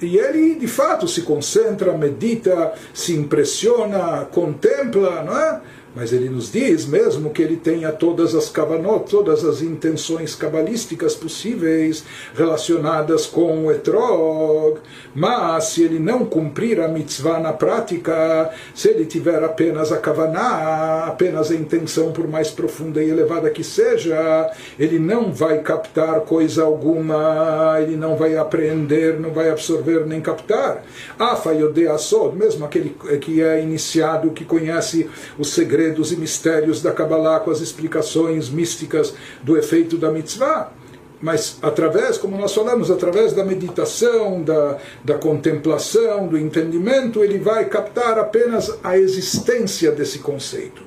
E ele, de fato, se concentra, medita, se impressiona, contempla, não é? Mas ele nos diz mesmo que ele tenha todas as kavanot, todas as intenções cabalísticas possíveis relacionadas com o etrog, mas se ele não cumprir a mitzvah na prática, se ele tiver apenas a kavaná, apenas a intenção por mais profunda e elevada que seja, ele não vai captar coisa alguma, ele não vai apreender, não vai absorver nem captar. Afayode Asod, mesmo aquele que é iniciado, que conhece os segredos segredos e mistérios da Kabbalah, com as explicações místicas do efeito da mitzvah. Mas através, como nós falamos, através da meditação, da, da contemplação, do entendimento, ele vai captar apenas a existência desse conceito,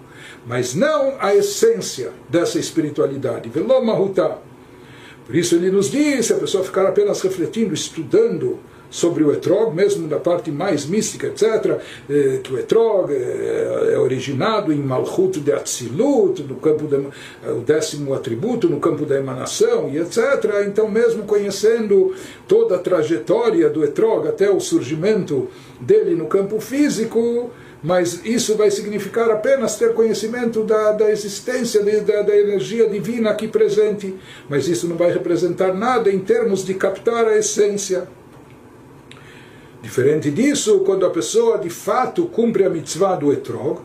mas não a essência dessa espiritualidade. Veloma Por isso ele nos diz, se a pessoa ficar apenas refletindo, estudando, sobre o etrog, mesmo da parte mais mística, etc., eh, que o etrog é originado em Malchut de Atzilut, no campo de, o décimo atributo, no campo da emanação, e etc. Então, mesmo conhecendo toda a trajetória do etrog até o surgimento dele no campo físico, mas isso vai significar apenas ter conhecimento da, da existência de, da, da, energia divina aqui presente, mas isso não vai representar nada em termos de captar a essência. Diferente disso, quando a pessoa de fato cumpre a mitzvah do etrog,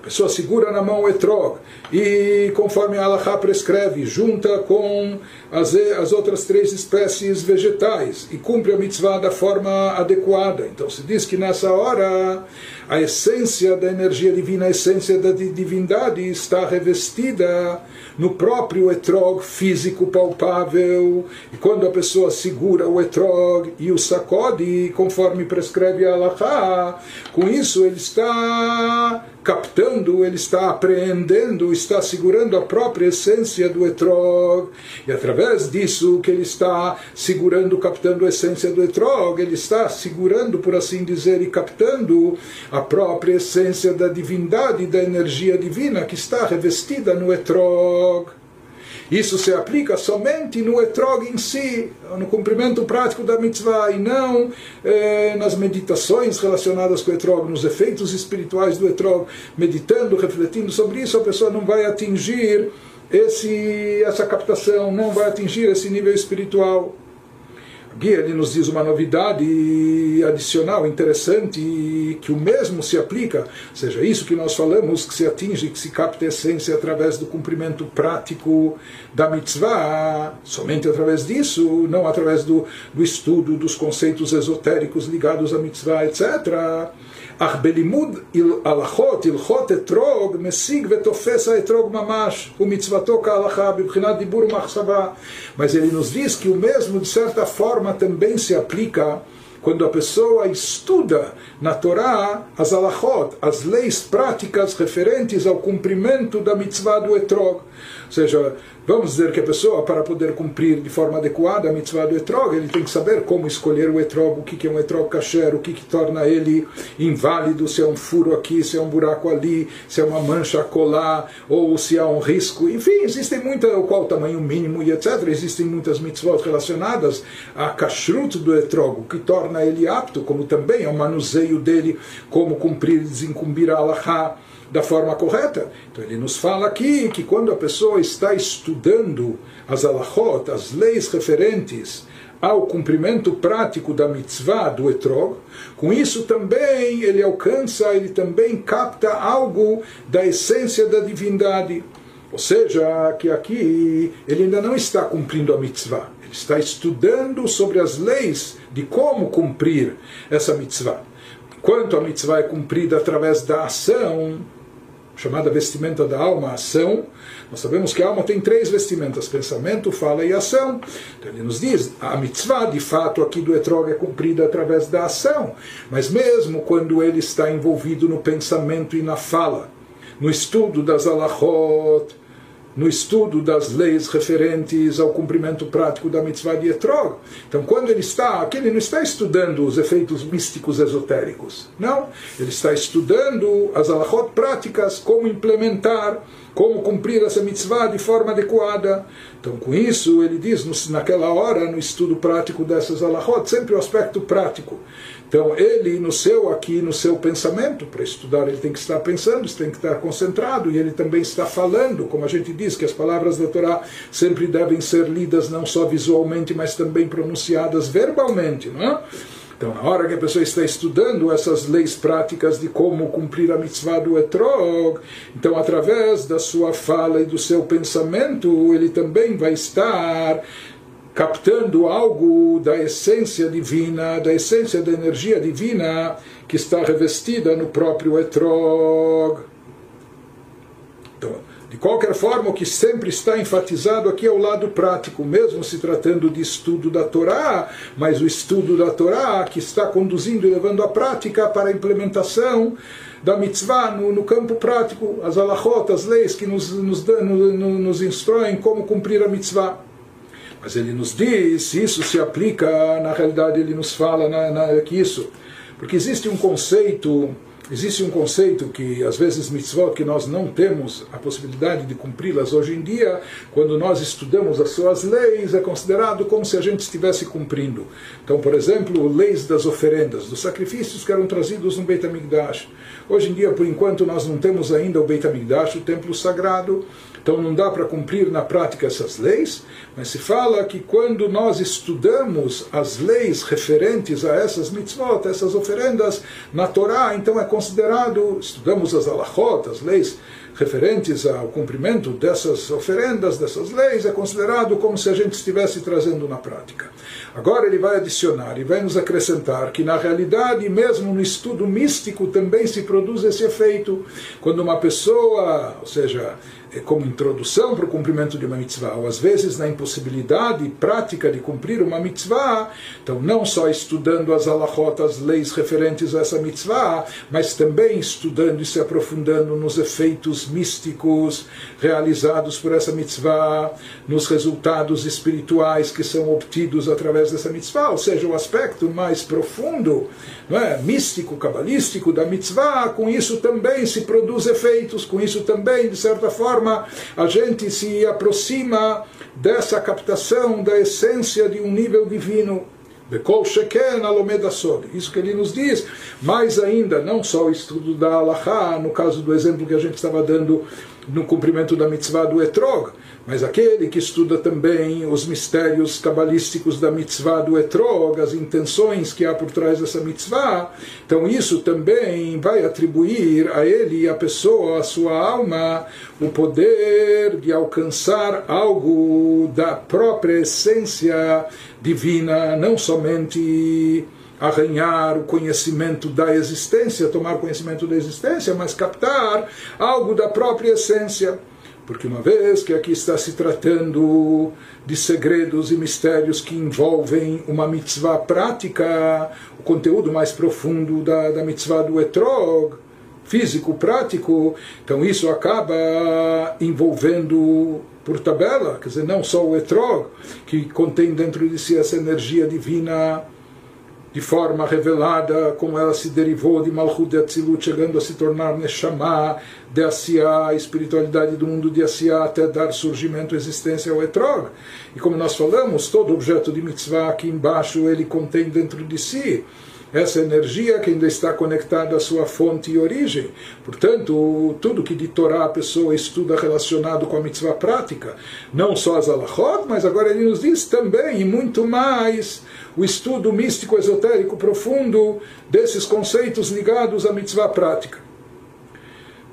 a pessoa segura na mão o etrog e, conforme a Allah prescreve, junta com as, as outras três espécies vegetais e cumpre a mitzvah da forma adequada. Então se diz que nessa hora a essência da energia divina, a essência da divindade está revestida no próprio etrog físico palpável. E quando a pessoa segura o etrog e o sacode, conforme prescreve a Allah, com isso ele está captando, ele está apreendendo, está segurando a própria essência do etrog. E através disso que ele está segurando, captando a essência do etrog, ele está segurando, por assim dizer, e captando a própria essência da divindade, da energia divina que está revestida no etrog. Isso se aplica somente no etrog em si, no cumprimento prático da mitzvah, e não eh, nas meditações relacionadas com o etrog, nos efeitos espirituais do etrog. Meditando, refletindo sobre isso, a pessoa não vai atingir esse, essa captação, não vai atingir esse nível espiritual. Aqui ele nos diz uma novidade adicional, interessante, que o mesmo se aplica, seja isso que nós falamos, que se atinge, que se capta a essência através do cumprimento prático da mitzvah, somente através disso, não através do, do estudo dos conceitos esotéricos ligados à mitzvah, etc. אך בלימוד הלכות, הלכות אתרוג, משיג ותופס האתרוג ממש, ומצוותו כהלכה, בבחינת דיבור ומחשבה. Mas ele nos diz que o mesmo, de certa forma, também se aplica quando a pessoa estuda na Torá as alachot, as leis práticas referentes ao cumprimento da mitzvah do etrog. Ou seja, Vamos dizer que a pessoa, para poder cumprir de forma adequada a mitzvah do etrog, ele tem que saber como escolher o etrog, o que é um etrog kasher, o que, que torna ele inválido, se é um furo aqui, se é um buraco ali, se é uma mancha a colar, ou se há um risco. Enfim, existem muitas, qual o tamanho mínimo e etc. Existem muitas mitzvot relacionadas a kashrut do etrog, o que torna ele apto, como também é o manuseio dele, como cumprir e desincumbir a alahá da forma correta. Então ele nos fala aqui que quando a pessoa está estudando as alachot, as leis referentes ao cumprimento prático da mitzvah do etrog, com isso também ele alcança, ele também capta algo da essência da divindade. Ou seja, que aqui ele ainda não está cumprindo a mitzvah, ele está estudando sobre as leis de como cumprir essa mitzvah. Enquanto a mitzvah é cumprida através da ação, chamada vestimenta da alma, ação. Nós sabemos que a alma tem três vestimentas: pensamento, fala e ação. Então ele nos diz: a mitzvah, de fato, aqui do etrog é cumprida através da ação. Mas mesmo quando ele está envolvido no pensamento e na fala, no estudo das alachot, no estudo das leis referentes ao cumprimento prático da mitzvah de Etrog. Então, quando ele está aqui, ele não está estudando os efeitos místicos esotéricos. Não. Ele está estudando as alachot práticas, como implementar, como cumprir essa mitzvah de forma adequada. Então, com isso, ele diz naquela hora, no estudo prático dessas alachot, sempre o aspecto prático. Então, ele, no seu aqui, no seu pensamento, para estudar, ele tem que estar pensando, tem que estar concentrado, e ele também está falando, como a gente diz, que as palavras da Torá sempre devem ser lidas não só visualmente, mas também pronunciadas verbalmente, não é? Então, na hora que a pessoa está estudando essas leis práticas de como cumprir a mitzvah do etrog, então, através da sua fala e do seu pensamento, ele também vai estar captando algo da essência divina, da essência da energia divina que está revestida no próprio etrog. Então, de qualquer forma, o que sempre está enfatizado aqui é o lado prático, mesmo se tratando de estudo da Torá, mas o estudo da Torá que está conduzindo e levando a prática para a implementação da mitzvah no, no campo prático, as alachot, as leis que nos, nos, nos, nos instruem como cumprir a mitzvah. Mas ele nos diz, isso se aplica, na realidade ele nos fala na, na, que isso, porque existe um conceito Existe um conceito que, às vezes, mitzvot, que nós não temos a possibilidade de cumpri-las hoje em dia, quando nós estudamos as suas leis, é considerado como se a gente estivesse cumprindo. Então, por exemplo, leis das oferendas, dos sacrifícios que eram trazidos no Beit HaMikdash. Hoje em dia, por enquanto, nós não temos ainda o Beit HaMikdash, o templo sagrado, então não dá para cumprir na prática essas leis, mas se fala que quando nós estudamos as leis referentes a essas mitzvot, essas oferendas na Torá, então é considerado, estudamos as alachot, as leis referentes ao cumprimento dessas oferendas, dessas leis, é considerado como se a gente estivesse trazendo na prática. Agora ele vai adicionar e vai nos acrescentar que na realidade, mesmo no estudo místico, também se produz esse efeito. Quando uma pessoa, ou seja, como introdução para o cumprimento de uma mitzvah, ou às vezes na impossibilidade prática de cumprir uma mitzvah, então não só estudando as alahot, as leis referentes a essa mitzvah, mas também estudando e se aprofundando nos efeitos místicos realizados por essa mitzvah, nos resultados espirituais que são obtidos através dessa mitzvah, ou seja, o aspecto mais profundo, não é? místico, cabalístico da mitzvah, com isso também se produz efeitos, com isso também, de certa forma, forma a gente se aproxima dessa captação da essência de um nível divino. Bekol Sheken Alomeda Sod. Isso que ele nos diz. Mais ainda, não só o estudo da Alaha, no caso do exemplo que a gente estava dando no cumprimento da mitzvah do Etrog, mas aquele que estuda também os mistérios cabalísticos da mitzvah do Etrog, as intenções que há por trás dessa mitzvah, então isso também vai atribuir a ele, a pessoa, a sua alma, o poder de alcançar algo da própria essência divina, não somente arranhar o conhecimento da existência, tomar conhecimento da existência, mas captar algo da própria essência. Porque uma vez que aqui está se tratando de segredos e mistérios que envolvem uma mitzvah prática, o conteúdo mais profundo da, da mitzvah do etrog, físico, prático, então isso acaba envolvendo por tabela, quer dizer, não só o etrog, que contém dentro de si essa energia divina de forma revelada, como ela se derivou de Malchut de Atzilut, chegando a se tornar Neshama de Asiá, a espiritualidade do mundo de Asiá, até dar surgimento, existência ao Etrog. E como nós falamos, todo objeto de mitzvah aqui embaixo, ele contém dentro de si essa energia que ainda está conectada à sua fonte e origem. Portanto, tudo que de Torá a pessoa estuda relacionado com a mitzvah prática, não só as alachot, mas agora ele nos diz também, e muito mais, o estudo místico esotérico profundo desses conceitos ligados à mitzvah prática.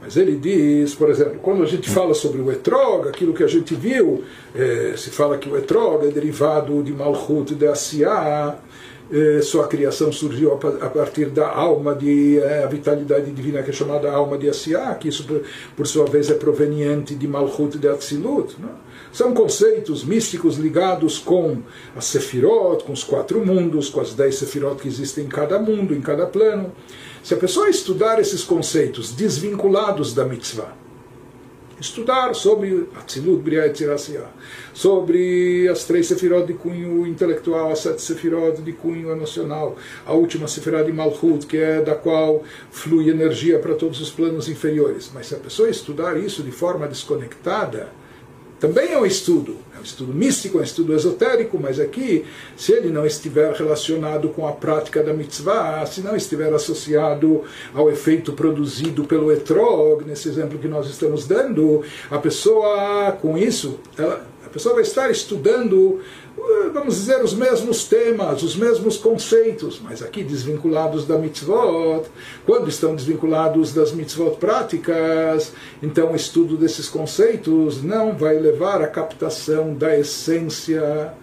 Mas ele diz, por exemplo, quando a gente fala sobre o etrog, aquilo que a gente viu, é, se fala que o etrog é derivado de Malchut de Asiá, é, sua criação surgiu a partir da alma de é, a vitalidade divina que é chamada alma de Asiá, que isso por, por sua vez é proveniente de Malchut de Atzilut. Não? São conceitos místicos ligados com a Sefirot, com os quatro mundos, com as dez Sefirot que existem em cada mundo, em cada plano. Se a pessoa estudar esses conceitos desvinculados da mitzvah, estudar sobre Atzilut, Briah e sobre as três sefirot de cunho intelectual, as sete sefirot de cunho emocional, a última sefirot de Malchut, que é da qual flui energia para todos os planos inferiores. Mas se a pessoa estudar isso de forma desconectada, também é um estudo, é um estudo místico, é um estudo esotérico, mas aqui, se ele não estiver relacionado com a prática da mitzvah, se não estiver associado ao efeito produzido pelo etrog, nesse exemplo que nós estamos dando, a pessoa, com isso, ela, a pessoa vai estar estudando vamos dizer, os mesmos temas, os mesmos conceitos, mas aqui desvinculados da mitzvot. Quando estão desvinculados das mitzvot práticas, então o estudo desses conceitos não vai levar à captação da essência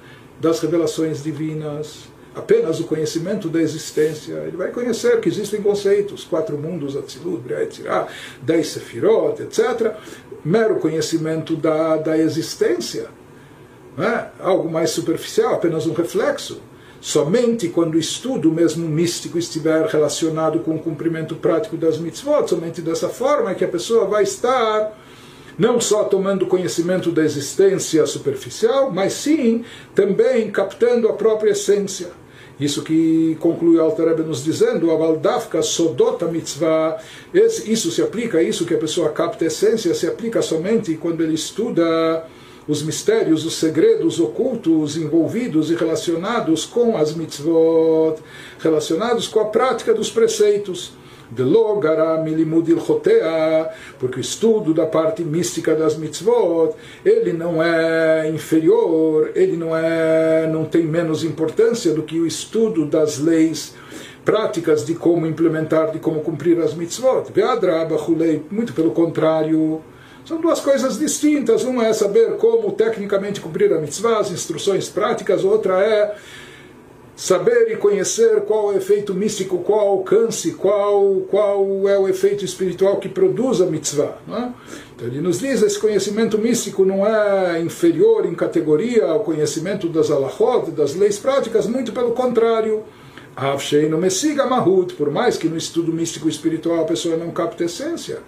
das revelações divinas. Apenas o conhecimento da existência. Ele vai conhecer que existem conceitos, quatro mundos, Atzilut, Briah, dez Sefirot, etc. Mero conhecimento da, da existência é? algo mais superficial, apenas um reflexo. Somente quando o estudo mesmo místico estiver relacionado com o cumprimento prático das mitzvot, somente dessa forma é que a pessoa vai estar não só tomando conhecimento da existência superficial, mas sim também captando a própria essência. Isso que conclui Alter nos dizendo, a Valdavka Sodota Mitzvah, isso se aplica, isso que a pessoa capta a essência, se aplica somente quando ele estuda os mistérios, os segredos ocultos envolvidos e relacionados com as mitzvot, relacionados com a prática dos preceitos porque o estudo da parte mística das mitzvot, ele não é inferior, ele não é, não tem menos importância do que o estudo das leis práticas de como implementar, de como cumprir as mitzvot. Muito pelo contrário, são duas coisas distintas. Uma é saber como tecnicamente cumprir a mitzvah, as instruções práticas, outra é saber e conhecer qual é o efeito místico, qual alcance, qual, qual é o efeito espiritual que produz a mitzvah. É? Então ele nos diz esse conhecimento místico não é inferior em categoria ao conhecimento das alahot, das leis práticas, muito pelo contrário. Avsheinu Messiga Mahut, por mais que no estudo místico espiritual a pessoa não capte essência.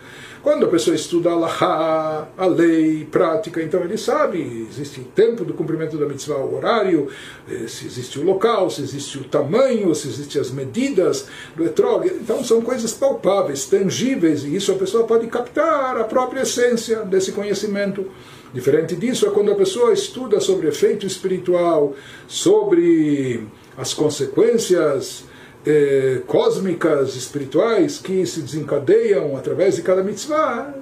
Quando a pessoa estuda a lei, prática, então ele sabe, existe o tempo do cumprimento da mitzvah, o horário, eh, se existe o local, se existe o tamanho, se existem as medidas do etrog. Então são coisas palpáveis, tangíveis, e isso a pessoa pode captar a própria essência desse conhecimento. Diferente disso é quando a pessoa estuda sobre efeito espiritual, sobre as consequências eh, cósmicas, espirituais, que se desencadeiam através de cada mitzvah,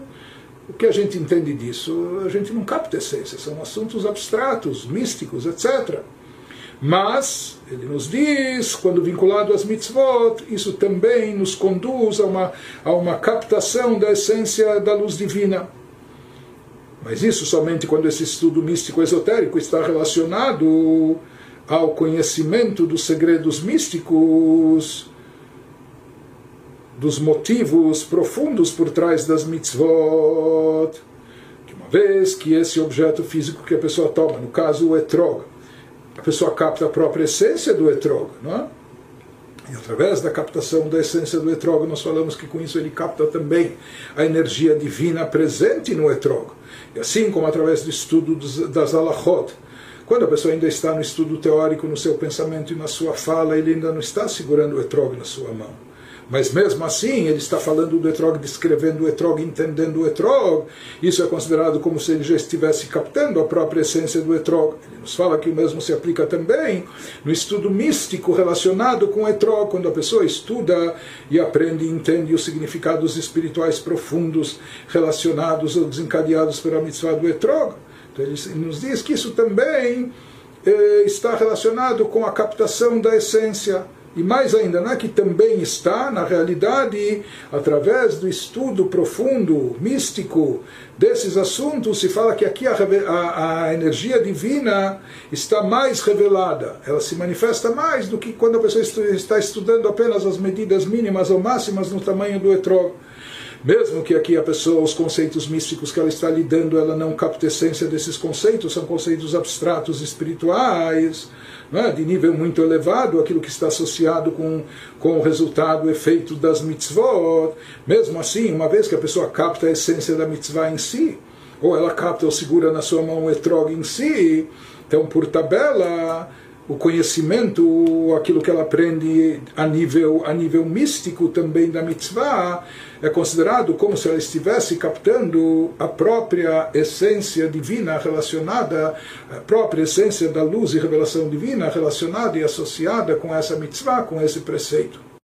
o que a gente entende disso? A gente não capta essência, são assuntos abstratos, místicos, etc. Mas, ele nos diz, quando vinculado às mitzvot, isso também nos conduz a uma, a uma captação da essência da luz divina. Mas isso somente quando esse estudo místico esotérico está relacionado ao conhecimento dos segredos místicos, dos motivos profundos por trás das mitzvot. Que uma vez que esse objeto físico que a pessoa toma, no caso o etrog, a pessoa capta a própria essência do etrog, não é? E através da captação da essência do etrog, nós falamos que com isso ele capta também a energia divina presente no etrog. E assim como através do estudo das alachot, quando a pessoa ainda está no estudo teórico, no seu pensamento e na sua fala, ele ainda não está segurando o etrog na sua mão. Mas mesmo assim, ele está falando do etrog, descrevendo o etrog, entendendo o etrog. Isso é considerado como se ele já estivesse captando a própria essência do etrog. Ele nos fala que o mesmo se aplica também no estudo místico relacionado com o etrog, quando a pessoa estuda e aprende e entende os significados espirituais profundos relacionados ou desencadeados pela mitzvah do etrog. Então ele nos diz que isso também eh, está relacionado com a captação da essência. E mais ainda, não é que também está, na realidade, através do estudo profundo, místico desses assuntos, se fala que aqui a, a, a, energia divina está mais revelada, ela se manifesta mais do que quando a pessoa está estudando apenas as medidas mínimas ou máximas no tamanho do etrog. Mesmo que aqui a pessoa, os conceitos místicos que ela está lidando, ela não capta a essência desses conceitos, são conceitos abstratos espirituais, é? de nível muito elevado, aquilo que está associado com, com o resultado, o efeito das mitzvot. Mesmo assim, uma vez que a pessoa capta a essência da mitzvah em si, ou ela capta ou segura na sua mão o etrog em si, então por tabela o conhecimento, aquilo que ela aprende a nível, a nível místico também da mitzvah, é considerado como se ela estivesse captando a própria essência divina relacionada, a própria essência da luz e revelação divina relacionada e associada com essa mitzvah, com esse preceito.